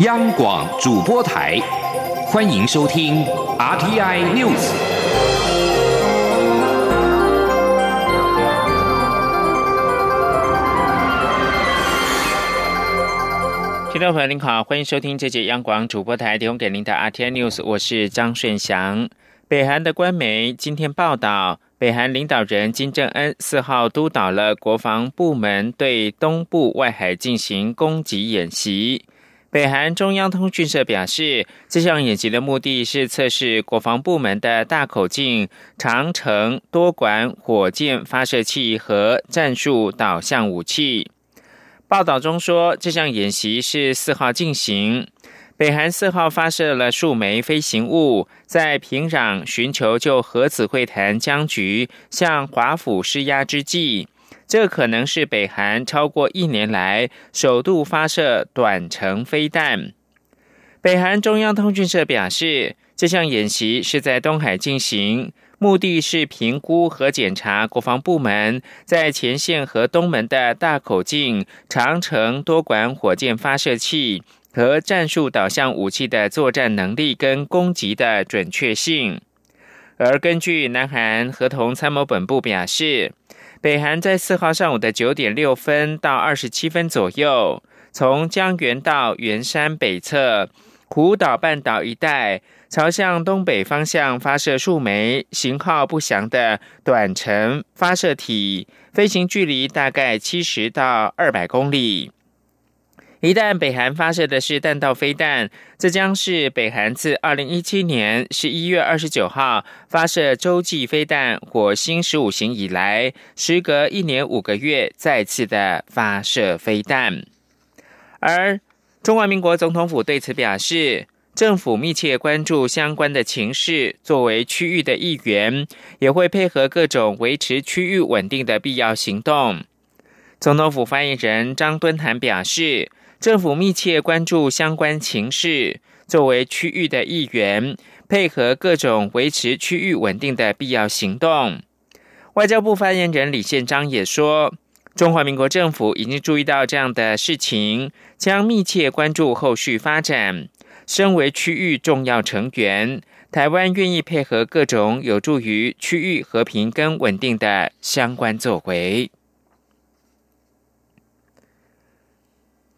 央广主播台，欢迎收听 RTI News。听众朋友您好，欢迎收听这节央广主播台提供给您的 RTI News，我是张顺祥。北韩的官媒今天报道，北韩领导人金正恩四号督导了国防部门对东部外海进行攻击演习。北韩中央通讯社表示，这项演习的目的是测试国防部门的大口径长程多管火箭发射器和战术导向武器。报道中说，这项演习是四号进行。北韩四号发射了数枚飞行物，在平壤寻求就核子会谈僵局向华府施压之际。这可能是北韩超过一年来首度发射短程飞弹。北韩中央通讯社表示，这项演习是在东海进行，目的是评估和检查国防部门在前线和东门的大口径长程多管火箭发射器和战术导向武器的作战能力跟攻击的准确性。而根据南韩合同参谋本部表示。北韩在四号上午的九点六分到二十七分左右，从江原道圆山北侧虎岛半岛一带，朝向东北方向发射数枚型号不详的短程发射体，飞行距离大概七十到二百公里。一旦北韩发射的是弹道飞弹，这将是北韩自二零一七年十一月二十九号发射洲际飞弹火星十五型以来，时隔一年五个月再次的发射飞弹。而中华民国总统府对此表示，政府密切关注相关的情势，作为区域的一员，也会配合各种维持区域稳定的必要行动。总统府发言人张敦涵表示。政府密切关注相关情势，作为区域的一员，配合各种维持区域稳定的必要行动。外交部发言人李宪章也说，中华民国政府已经注意到这样的事情，将密切关注后续发展。身为区域重要成员，台湾愿意配合各种有助于区域和平跟稳定的相关作为。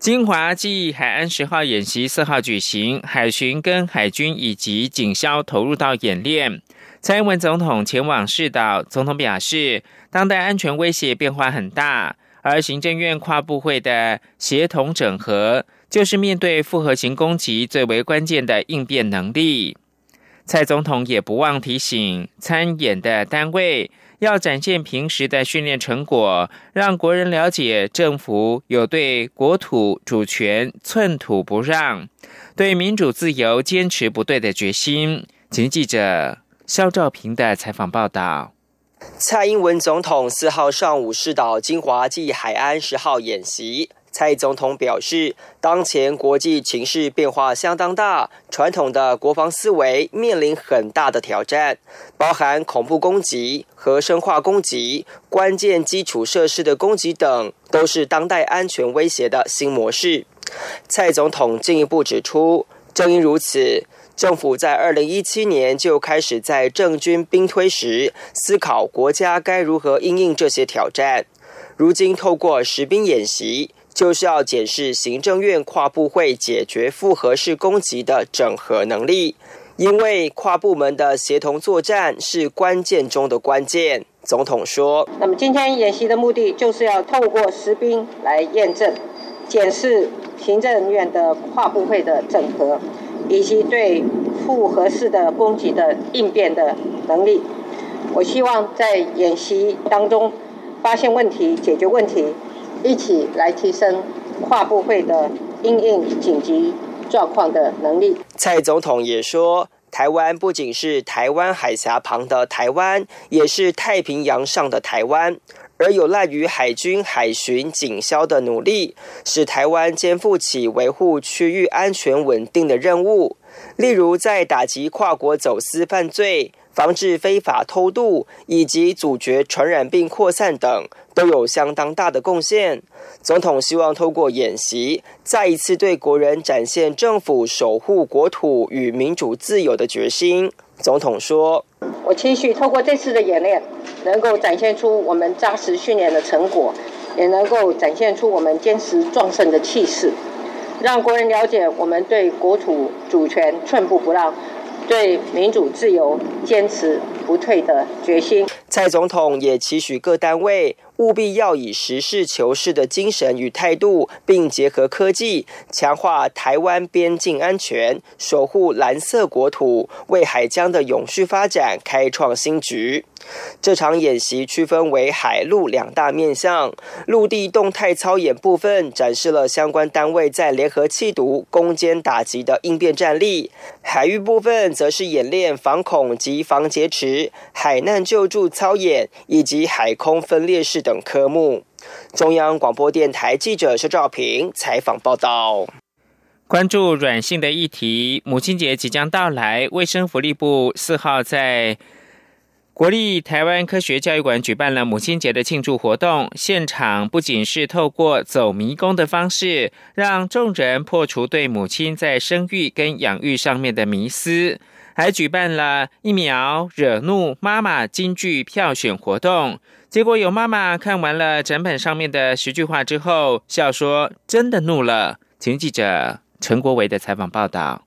金华记忆海岸十号演习四号举行，海巡跟海军以及警消投入到演练。蔡英文总统前往视岛，总统表示，当代安全威胁变化很大，而行政院跨部会的协同整合，就是面对复合型攻击最为关键的应变能力。蔡总统也不忘提醒参演的单位。要展现平时的训练成果，让国人了解政府有对国土主权寸土不让、对民主自由坚持不对的决心。请记者肖兆平的采访报道。蔡英文总统四号上午视导金华暨海安十号演习。蔡总统表示，当前国际情势变化相当大，传统的国防思维面临很大的挑战，包含恐怖攻击和生化攻击、关键基础设施的攻击等，都是当代安全威胁的新模式。蔡总统进一步指出，正因如此，政府在二零一七年就开始在政军兵推时思考国家该如何应应这些挑战。如今透过实兵演习。就是要检视行政院跨部会解决复合式攻击的整合能力，因为跨部门的协同作战是关键中的关键。总统说：“那么今天演习的目的就是要透过实兵来验证、检视行政院的跨部会的整合，以及对复合式的攻击的应变的能力。我希望在演习当中发现问题、解决问题。”一起来提升跨部会的应应紧急状况的能力。蔡总统也说，台湾不仅是台湾海峡旁的台湾，也是太平洋上的台湾。而有赖于海军、海巡、警消的努力，使台湾肩负起维护区域安全稳定的任务。例如，在打击跨国走私犯罪、防治非法偷渡以及阻绝传染病扩散等，都有相当大的贡献。总统希望透过演习，再一次对国人展现政府守护国土与民主自由的决心。总统说：“我期许透过这次的演练，能够展现出我们扎实训练的成果，也能够展现出我们坚持壮盛的气势，让国人了解我们对国土主权寸步不让。”对民主自由坚持不退的决心。蔡总统也期许各单位务必要以实事求是的精神与态度，并结合科技，强化台湾边境安全，守护蓝色国土，为海疆的永续发展开创新局。这场演习区分为海陆两大面向，陆地动态操演部分展示了相关单位在联合气毒、攻坚打击的应变战力；海域部分则是演练防恐及防劫持、海难救助操演以及海空分列式等科目。中央广播电台记者肖兆平采访报道。关注软性的议题，母亲节即将到来，卫生福利部四号在。国立台湾科学教育馆举办了母亲节的庆祝活动，现场不仅是透过走迷宫的方式，让众人破除对母亲在生育跟养育上面的迷思，还举办了疫苗惹怒妈妈金句票选活动。结果有妈妈看完了整本上面的十句话之后，笑说：“真的怒了。”请记者陈国维的采访报道。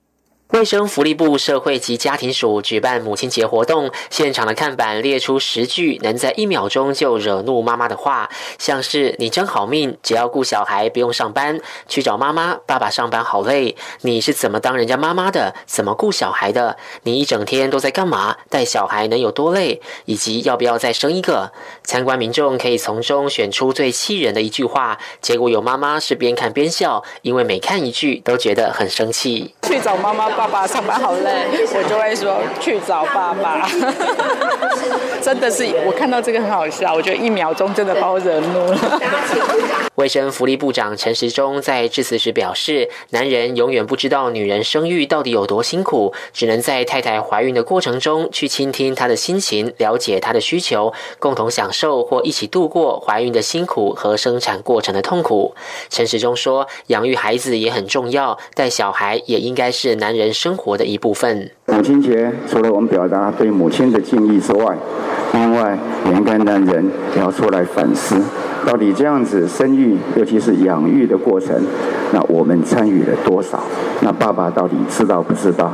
卫生福利部社会及家庭署举办母亲节活动，现场的看板列出十句能在一秒钟就惹怒妈妈的话，像是“你真好命，只要顾小孩不用上班，去找妈妈，爸爸上班好累，你是怎么当人家妈妈的，怎么顾小孩的？你一整天都在干嘛？带小孩能有多累？以及要不要再生一个？”参观民众可以从中选出最气人的一句话，结果有妈妈是边看边笑，因为每看一句都觉得很生气。去找妈妈。爸爸上班好累，我就会说去找爸爸。真的是，我看到这个很好笑，我觉得一秒钟真的把我惹怒了。卫生福利部长陈时中在致辞时表示：“男人永远不知道女人生育到底有多辛苦，只能在太太怀孕的过程中去倾听她的心情，了解她的需求，共同享受或一起度过怀孕的辛苦和生产过程的痛苦。”陈时中说：“养育孩子也很重要，带小孩也应该是男人。”生活的一部分。母亲节除了我们表达对母亲的敬意之外，另外也应该男人也要出来反思，到底这样子生育，尤其是养育的过程，那我们参与了多少？那爸爸到底知道不知道？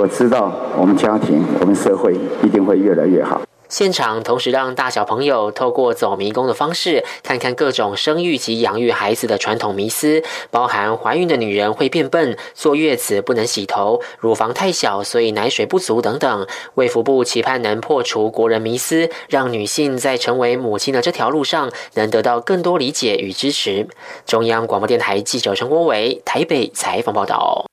我知道，我们家庭、我们社会一定会越来越好。现场同时让大小朋友透过走迷宫的方式，看看各种生育及养育孩子的传统迷思，包含怀孕的女人会变笨、坐月子不能洗头、乳房太小所以奶水不足等等。卫福部期盼能破除国人迷思，让女性在成为母亲的这条路上能得到更多理解与支持。中央广播电台记者陈国伟台北采访报道。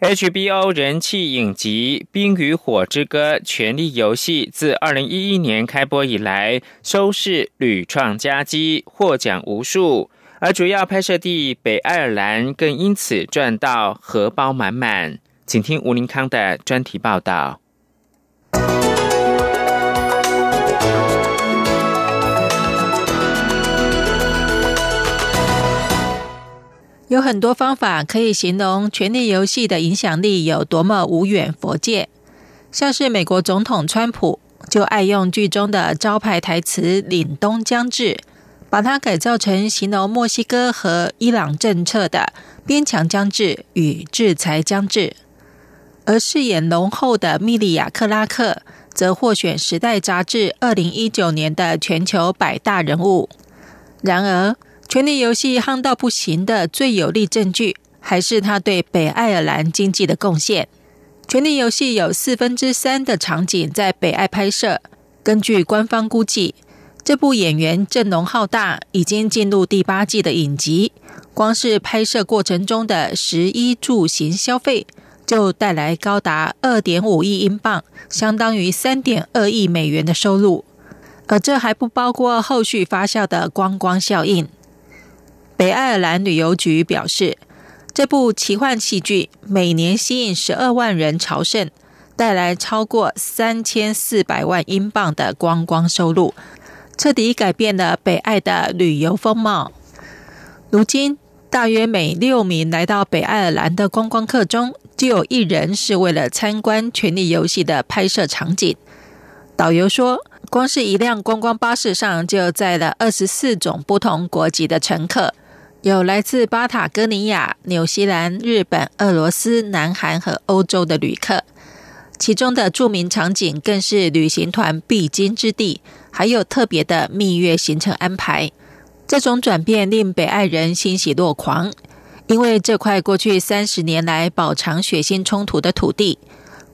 HBO 人气影集《冰与火之歌：权力游戏》自二零一一年开播以来，收视屡创佳绩，获奖无数。而主要拍摄地北爱尔兰更因此赚到荷包满满。请听吴林康的专题报道。有很多方法可以形容《权力游戏》的影响力有多么无远佛界，像是美国总统川普就爱用剧中的招牌台词“凛冬将至”，把它改造成形容墨西哥和伊朗政策的“边墙将至”与“制裁将至”，而饰演龙后的米利亚·克拉克则获选《时代》杂志二零一九年的全球百大人物。然而，权力游戏夯到不行的最有力证据，还是他对北爱尔兰经济的贡献。权力游戏有四分之三的场景在北爱拍摄。根据官方估计，这部演员阵容浩大、已经进入第八季的影集，光是拍摄过程中的食衣住行消费，就带来高达二点五亿英镑，相当于三点二亿美元的收入。而这还不包括后续发酵的观光效应。北爱尔兰旅游局表示，这部奇幻戏剧每年吸引十二万人朝圣，带来超过三千四百万英镑的观光收入，彻底改变了北爱的旅游风貌。如今，大约每六名来到北爱尔兰的观光客中，就有一人是为了参观《权力游戏》的拍摄场景。导游说，光是一辆观光巴士上就载了二十四种不同国籍的乘客。有来自巴塔哥尼亚、纽西兰、日本、俄罗斯、南韩和欧洲的旅客，其中的著名场景更是旅行团必经之地，还有特别的蜜月行程安排。这种转变令北爱人欣喜若狂，因为这块过去三十年来饱尝血腥冲突的土地，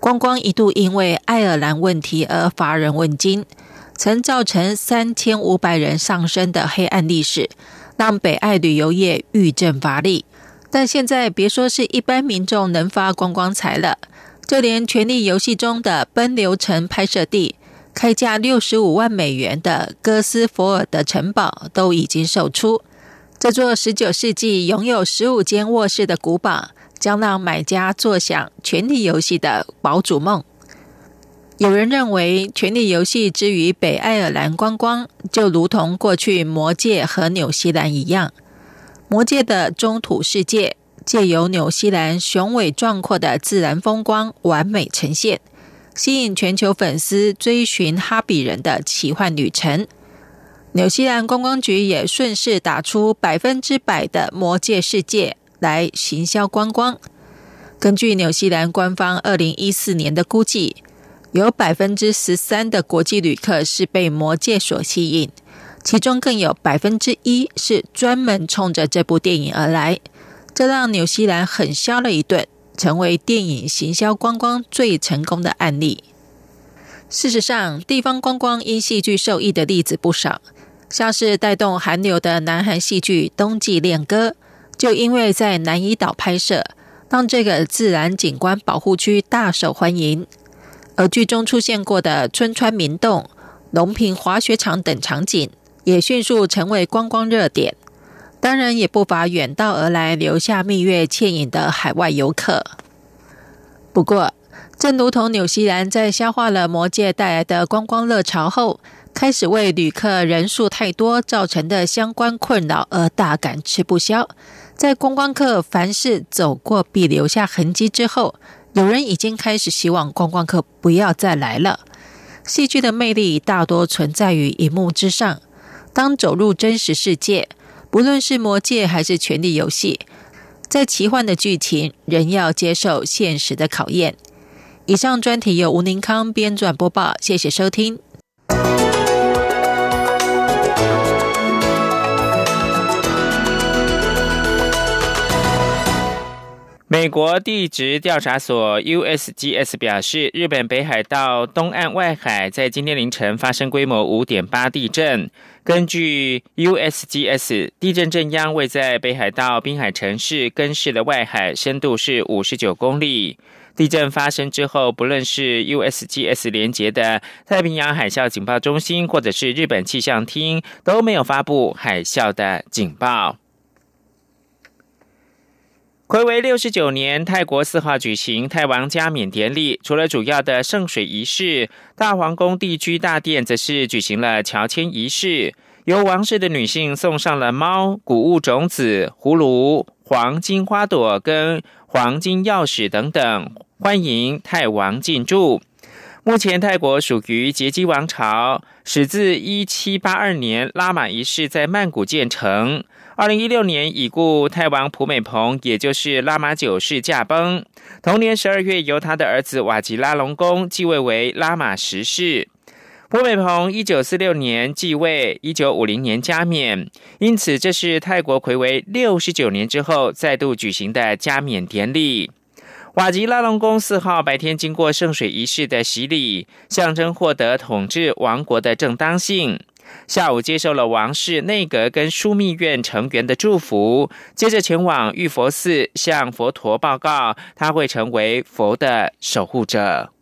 光光一度因为爱尔兰问题而乏人问津，曾造成三千五百人丧生的黑暗历史。让北爱旅游业愈振乏力，但现在别说是一般民众能发光光彩了，就连《权力游戏》中的奔流城拍摄地，开价六十五万美元的哥斯佛尔的城堡都已经售出。这座十九世纪拥有十五间卧室的古堡，将让买家坐享《权力游戏》的堡主梦。有人认为，《权力游戏》之于北爱尔兰观光，就如同过去《魔界》和纽西兰一样，《魔界》的中土世界借由纽西兰雄伟壮阔的自然风光完美呈现，吸引全球粉丝追寻哈比人的奇幻旅程。纽西兰观光局也顺势打出百分之百的《魔界》世界来行销观光。根据纽西兰官方二零一四年的估计。有百分之十三的国际旅客是被魔界所吸引，其中更有百分之一是专门冲着这部电影而来，这让纽西兰狠削了一顿，成为电影行销观光最成功的案例。事实上，地方观光因戏剧受益的例子不少，像是带动韩流的南韩戏剧《冬季恋歌》，就因为在南怡岛拍摄，让这个自然景观保护区大受欢迎。而剧中出现过的春川明洞、龙平滑雪场等场景，也迅速成为观光热点。当然，也不乏远道而来、留下蜜月倩影的海外游客。不过，正如同纽西兰在消化了魔界带来的观光热潮后，开始为旅客人数太多造成的相关困扰而大感吃不消。在观光客凡事走过必留下痕迹之后。有人已经开始希望观光客不要再来了。戏剧的魅力大多存在于荧幕之上。当走入真实世界，不论是魔界还是权力游戏，在奇幻的剧情仍要接受现实的考验。以上专题由吴宁康编撰播报，谢谢收听。美国地质调查所 （USGS） 表示，日本北海道东岸外海在今天凌晨发生规模五点八地震。根据 USGS，地震震央位在北海道滨海城市根室的外海，深度是五十九公里。地震发生之后，不论是 USGS 连接的太平洋海啸警报中心，或者是日本气象厅，都没有发布海啸的警报。回为六十九年，泰国四号举行泰王加冕典礼。除了主要的圣水仪式，大皇宫地区大殿则是举行了乔迁仪式，由王室的女性送上了猫、谷物种子、葫芦、黄金花朵跟黄金钥匙等等，欢迎泰王进驻。目前，泰国属于杰基王朝，始自一七八二年拉玛仪式在曼谷建成。二零一六年，已故泰王普美蓬，也就是拉玛九世驾崩。同年十二月，由他的儿子瓦吉拉隆功继位为拉玛十世。普美蓬一九四六年继位，一九五零年加冕，因此这是泰国魁为六十九年之后再度举行的加冕典礼。瓦吉拉隆功四号白天经过圣水仪式的洗礼，象征获得统治王国的正当性。下午接受了王室内阁跟枢密院成员的祝福，接着前往玉佛寺向佛陀报告，他会成为佛的守护者。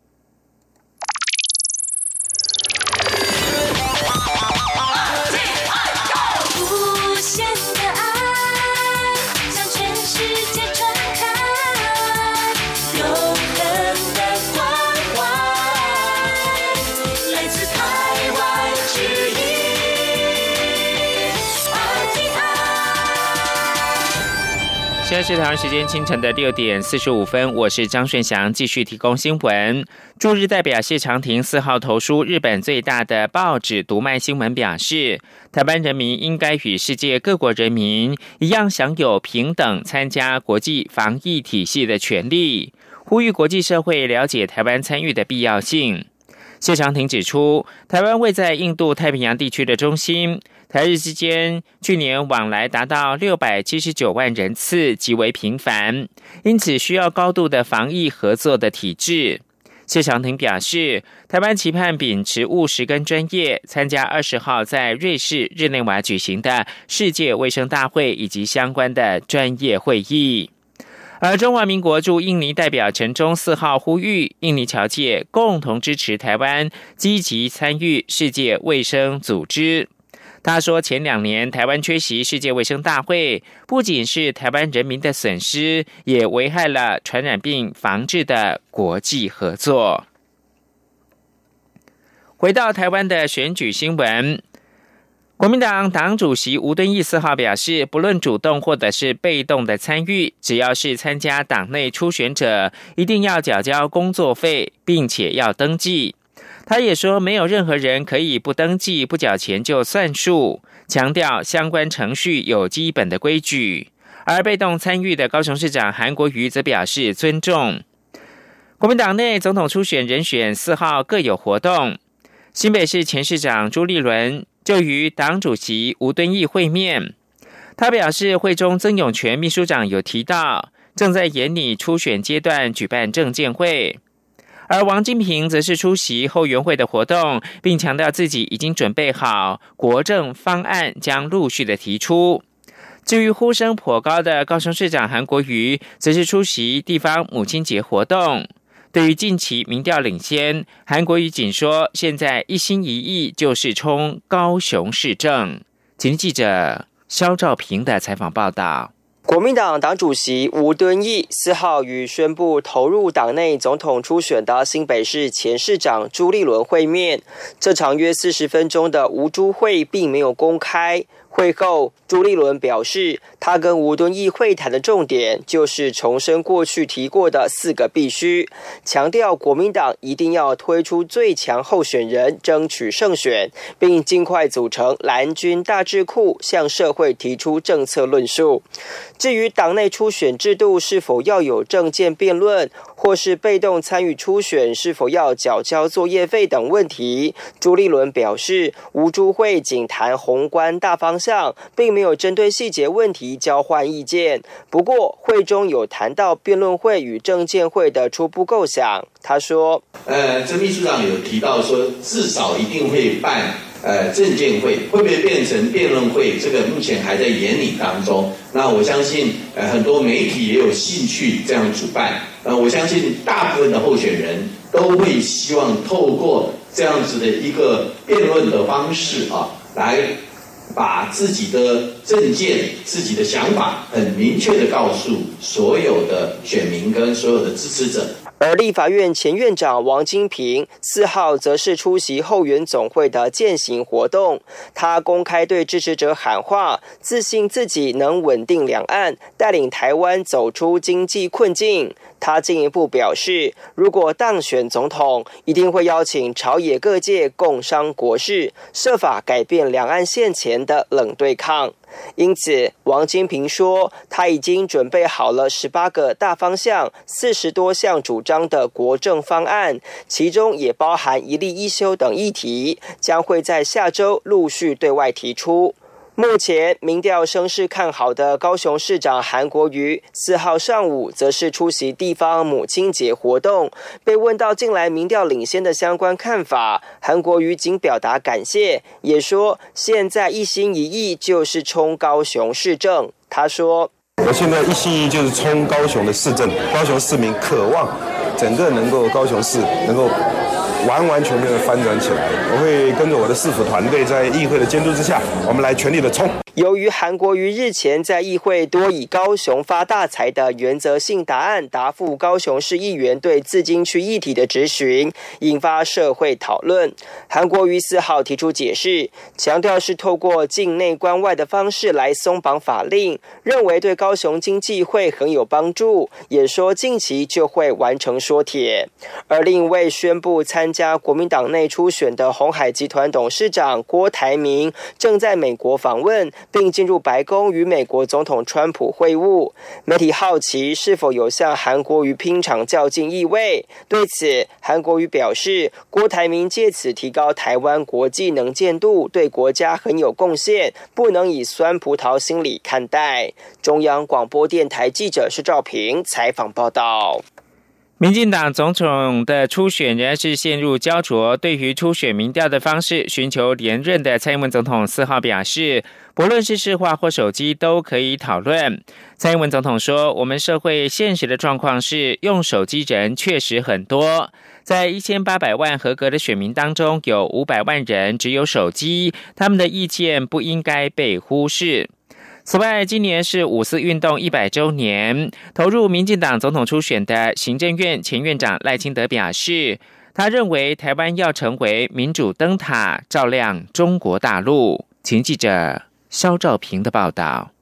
在是台湾时间清晨的六点四十五分，我是张顺祥，继续提供新闻。驻日代表谢长廷四号投书日本最大的报纸《读卖新闻》，表示台湾人民应该与世界各国人民一样，享有平等参加国际防疫体系的权利，呼吁国际社会了解台湾参与的必要性。谢长廷指出，台湾位在印度太平洋地区的中心。台日之间去年往来达到六百七十九万人次，极为频繁，因此需要高度的防疫合作的体制。谢长廷表示，台湾期盼秉持务实跟专业，参加二十号在瑞士日内瓦举行的世界卫生大会以及相关的专业会议。而中华民国驻印尼代表陈忠四号呼吁印尼侨界共同支持台湾，积极参与世界卫生组织。他说：“前两年台湾缺席世界卫生大会，不仅是台湾人民的损失，也危害了传染病防治的国际合作。”回到台湾的选举新闻，国民党党主席吴敦义四号表示，不论主动或者是被动的参与，只要是参加党内初选者，一定要缴交工作费，并且要登记。他也说，没有任何人可以不登记、不缴钱就算数，强调相关程序有基本的规矩。而被动参与的高雄市长韩国瑜则表示尊重。国民党内总统初选人选四号各有活动，新北市前市长朱立伦就与党主席吴敦义会面。他表示，会中曾永权秘书长有提到，正在研拟初选阶段举办政见会。而王金平则是出席后援会的活动，并强调自己已经准备好国政方案，将陆续的提出。至于呼声颇高的高雄市长韩国瑜，则是出席地方母亲节活动。对于近期民调领先，韩国瑜仅说现在一心一意就是冲高雄市政。请记者肖兆平的采访报道。国民党党主席吴敦义四号与宣布投入党内总统初选的新北市前市长朱立伦会面。这场约四十分钟的吴朱会并没有公开。会后，朱立伦表示，他跟吴敦义会谈的重点就是重申过去提过的四个必须，强调国民党一定要推出最强候选人，争取胜选，并尽快组成蓝军大智库，向社会提出政策论述。至于党内初选制度是否要有政见辩论，或是被动参与初选是否要缴交作业费等问题，朱立伦表示，吴朱会仅谈宏观大方向，并没有针对细节问题交换意见。不过，会中有谈到辩论会与政见会的初步构想。他说：“呃，这秘书长有提到说，至少一定会办。”呃，证监会会不会变成辩论会？这个目前还在研拟当中。那我相信，呃，很多媒体也有兴趣这样主办。呃，我相信大部分的候选人都会希望透过这样子的一个辩论的方式啊，来把自己的政见、自己的想法很明确的告诉所有的选民跟所有的支持者。而立法院前院长王金平四号则是出席后援总会的践行活动，他公开对支持者喊话，自信自己能稳定两岸，带领台湾走出经济困境。他进一步表示，如果当选总统，一定会邀请朝野各界共商国事，设法改变两岸现前的冷对抗。因此，王金平说，他已经准备好了十八个大方向、四十多项主张的国政方案，其中也包含一例一休等议题，将会在下周陆续对外提出。目前民调声势看好的高雄市长韩国瑜，四号上午则是出席地方母亲节活动。被问到近来民调领先的相关看法，韩国瑜仅表达感谢，也说现在一心一意就是冲高雄市政。他说：“我现在一心一意就是冲高雄的市政，高雄市民渴望整个能够高雄市能够。”完完全全的翻转起来。我会跟着我的市府团队，在议会的监督之下，我们来全力的冲。由于韩国瑜日前在议会多以高雄发大财的原则性答案答复高雄市议员对自金区议题的质询，引发社会讨论。韩国瑜四号提出解释，强调是透过境内关外的方式来松绑法令，认为对高雄经济会很有帮助，也说近期就会完成缩铁。而另一位宣布参加国民党内初选的红海集团董事长郭台铭，正在美国访问。并进入白宫与美国总统川普会晤。媒体好奇是否有向韩国瑜拼场较劲意味？对此，韩国瑜表示，郭台铭借此提高台湾国际能见度，对国家很有贡献，不能以酸葡萄心理看待。中央广播电台记者施兆平采访报道。民进党总统的初选仍然是陷入焦灼。对于初选民调的方式，寻求连任的蔡英文总统四号表示，不论是市话或手机都可以讨论。蔡英文总统说：“我们社会现实的状况是，用手机人确实很多，在一千八百万合格的选民当中，有五百万人只有手机，他们的意见不应该被忽视。”此外，今年是五四运动一百周年，投入民进党总统初选的行政院前院长赖清德表示，他认为台湾要成为民主灯塔，照亮中国大陆。请记者肖兆平的报道。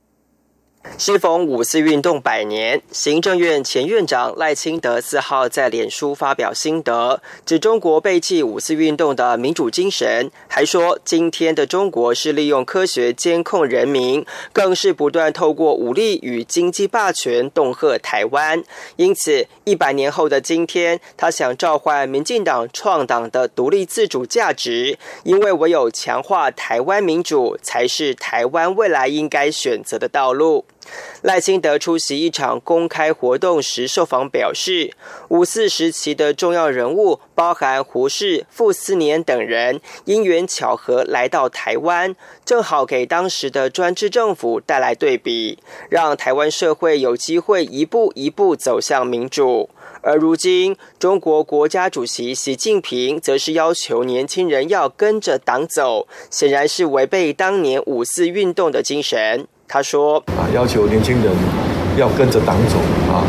适逢五四运动百年，行政院前院长赖清德四号在脸书发表心得，指中国背弃五四运动的民主精神，还说今天的中国是利用科学监控人民，更是不断透过武力与经济霸权恫吓台湾。因此，一百年后的今天，他想召唤民进党创党的独立自主价值，因为唯有强化台湾民主，才是台湾未来应该选择的道路。赖清德出席一场公开活动时受访表示，五四时期的重要人物，包含胡适、傅斯年等人，因缘巧合来到台湾，正好给当时的专制政府带来对比，让台湾社会有机会一步一步走向民主。而如今，中国国家主席习近平则是要求年轻人要跟着党走，显然是违背当年五四运动的精神。他说：“啊，要求年轻人要跟着党走啊，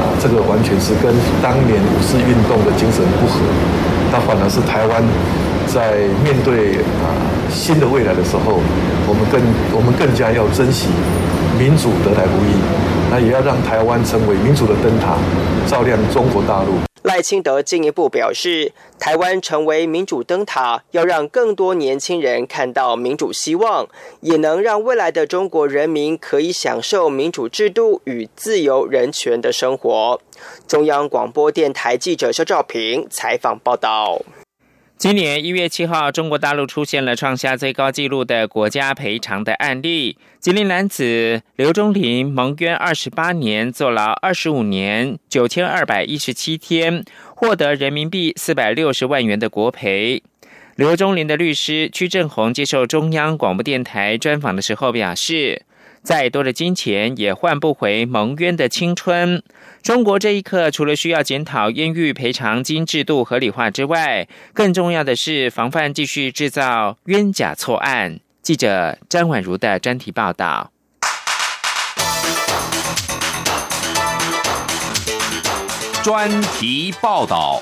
啊，这个完全是跟当年五四运动的精神不合。那反而是台湾在面对啊新的未来的时候，我们更我们更加要珍惜民主得来不易，那也要让台湾成为民主的灯塔，照亮中国大陆。”赖清德进一步表示，台湾成为民主灯塔，要让更多年轻人看到民主希望，也能让未来的中国人民可以享受民主制度与自由人权的生活。中央广播电台记者肖照平采访报道。今年一月七号，中国大陆出现了创下最高纪录的国家赔偿的案例。吉林男子刘忠林蒙冤二十八年，坐牢二十五年九千二百一十七天，获得人民币四百六十万元的国赔。刘忠林的律师屈正宏接受中央广播电台专访的时候表示。再多的金钱也换不回蒙冤的青春。中国这一刻，除了需要检讨冤狱赔偿金制度合理化之外，更重要的是防范继续制造冤假错案。记者张婉如的专题报道。专题报道。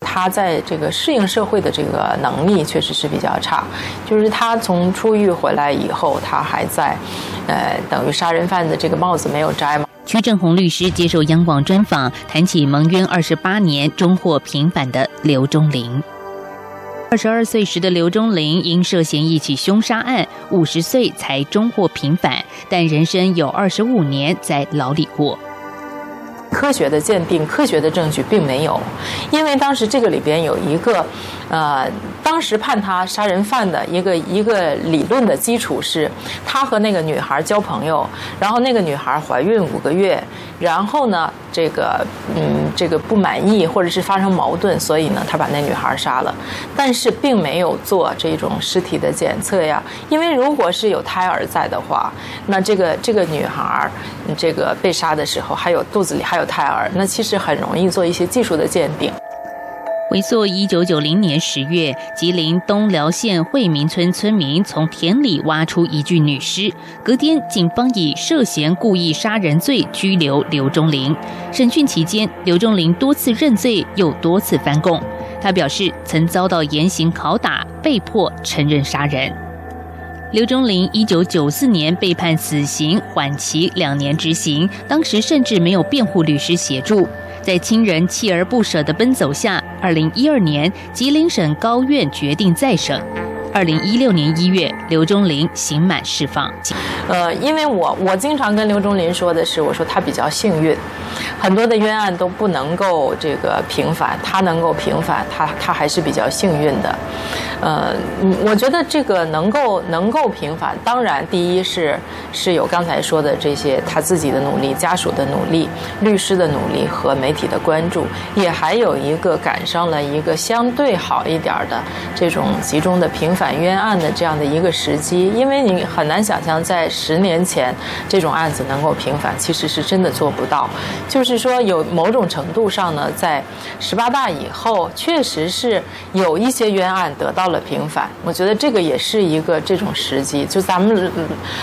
他在这个适应社会的这个能力确实是比较差，就是他从出狱回来以后，他还在，呃，等于杀人犯的这个帽子没有摘吗。屈正红律师接受央广专访，谈起蒙冤二十八年终获平反的刘忠林。二十二岁时的刘忠林因涉嫌一起凶杀案，五十岁才终获平反，但人生有二十五年在牢里过。科学的鉴定，科学的证据并没有，因为当时这个里边有一个，呃，当时判他杀人犯的一个一个理论的基础是，他和那个女孩交朋友，然后那个女孩怀孕五个月，然后呢，这个嗯，这个不满意或者是发生矛盾，所以呢，他把那女孩杀了，但是并没有做这种尸体的检测呀，因为如果是有胎儿在的话，那这个这个女孩这个被杀的时候还有肚子里还有胎儿，那其实很容易做一些技术的鉴定。回溯一九九零年十月，吉林东辽县惠民村村民从田里挖出一具女尸。隔天，警方以涉嫌故意杀人罪拘留刘忠林。审讯期间，刘忠林多次认罪，又多次翻供。他表示曾遭到严刑拷打，被迫承认杀人。刘忠林一九九四年被判死刑，缓期两年执行，当时甚至没有辩护律师协助。在亲人锲而不舍的奔走下，二零一二年吉林省高院决定再审。二零一六年一月，刘忠林刑满释放。呃，因为我我经常跟刘忠林说的是，我说他比较幸运，很多的冤案都不能够这个平反，他能够平反，他他还是比较幸运的。呃，我觉得这个能够能够平反，当然第一是是有刚才说的这些他自己的努力、家属的努力、律师的努力和媒体的关注，也还有一个赶上了一个相对好一点的这种集中的平反冤案的这样的一个时机，因为你很难想象在十年前这种案子能够平反，其实是真的做不到。就是说，有某种程度上呢，在十八大以后，确实是有一些冤案得到了平反。我觉得这个也是一个这种时机，就咱们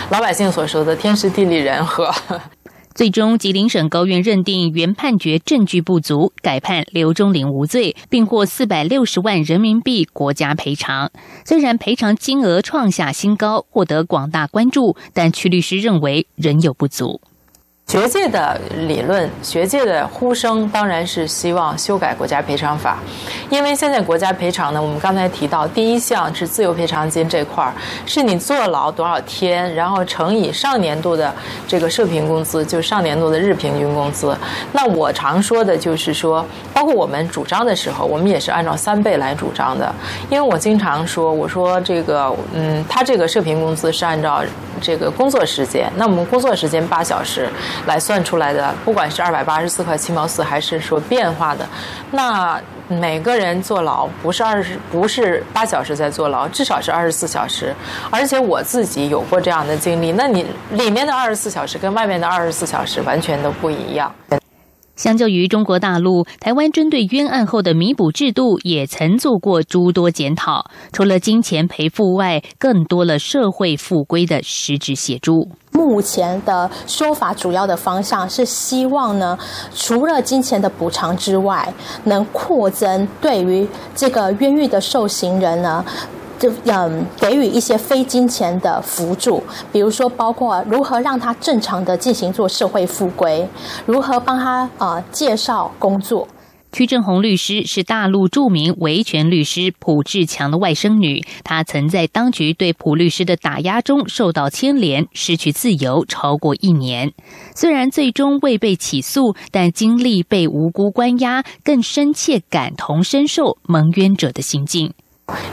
老百姓所说的天时地利人和。最终，吉林省高院认定原判决证据不足，改判刘忠林无罪，并获四百六十万人民币国家赔偿。虽然赔偿金额创下新高，获得广大关注，但曲律师认为仍有不足。学界的理论，学界的呼声当然是希望修改国家赔偿法，因为现在国家赔偿呢，我们刚才提到第一项是自由赔偿金这块儿，是你坐牢多少天，然后乘以上年度的这个社平工资，就上年度的日平均工资。那我常说的就是说，包括我们主张的时候，我们也是按照三倍来主张的，因为我经常说，我说这个，嗯，他这个社平工资是按照这个工作时间，那我们工作时间八小时。来算出来的，不管是二百八十四块七毛四，还是说变化的，那每个人坐牢不是二十，不是八小时在坐牢，至少是二十四小时。而且我自己有过这样的经历，那你里面的二十四小时跟外面的二十四小时完全都不一样。相较于中国大陆，台湾针对冤案后的弥补制度也曾做过诸多检讨，除了金钱赔付外，更多了社会复归的实质协助。目前的说法主要的方向是希望呢，除了金钱的补偿之外，能扩增对于这个冤狱的受刑人呢。就嗯，给予一些非金钱的辅助，比如说包括如何让他正常的进行做社会复归，如何帮他呃介绍工作。屈正红律师是大陆著名维权律师蒲志强的外甥女，她曾在当局对蒲律师的打压中受到牵连，失去自由超过一年。虽然最终未被起诉，但经历被无辜关押，更深切感同身受蒙冤者的心境。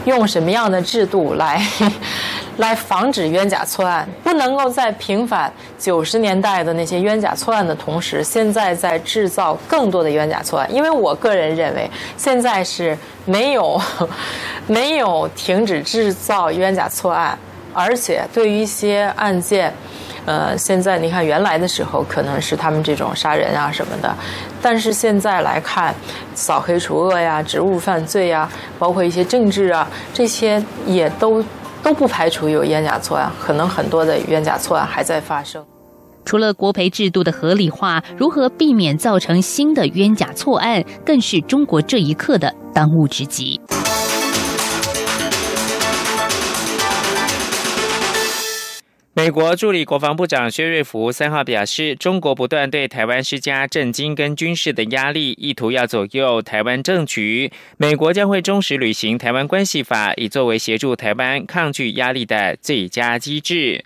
用什么样的制度来 来防止冤假错案？不能够在平反九十年代的那些冤假错案的同时，现在在制造更多的冤假错案。因为我个人认为，现在是没有 没有停止制造冤假错案，而且对于一些案件。呃，现在你看，原来的时候可能是他们这种杀人啊什么的，但是现在来看，扫黑除恶呀、职务犯罪呀，包括一些政治啊，这些也都都不排除有冤假错案，可能很多的冤假错案还在发生。除了国赔制度的合理化，如何避免造成新的冤假错案，更是中国这一刻的当务之急。美国助理国防部长薛瑞福三号表示，中国不断对台湾施加政经跟军事的压力，意图要左右台湾政局。美国将会忠实履行《台湾关系法》，以作为协助台湾抗拒压力的最佳机制。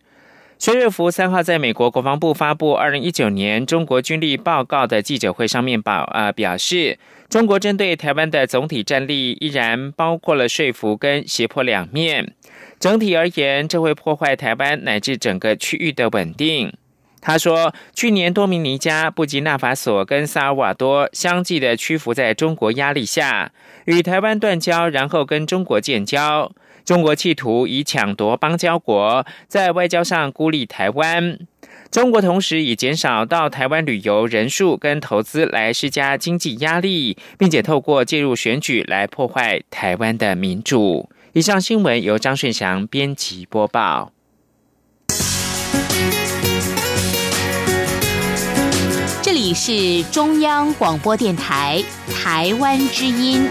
薛瑞福三号在美国国防部发布二零一九年中国军力报告的记者会上面表啊表示，中国针对台湾的总体战力依然包括了说服跟胁迫两面。整体而言，这会破坏台湾乃至整个区域的稳定。他说，去年多米尼加、布吉纳法索跟萨尔瓦多相继的屈服在中国压力下，与台湾断交，然后跟中国建交。中国企图以抢夺邦交国，在外交上孤立台湾。中国同时以减少到台湾旅游人数跟投资来施加经济压力，并且透过介入选举来破坏台湾的民主。以上新闻由张顺祥编辑播报。这里是中央广播电台台湾之音。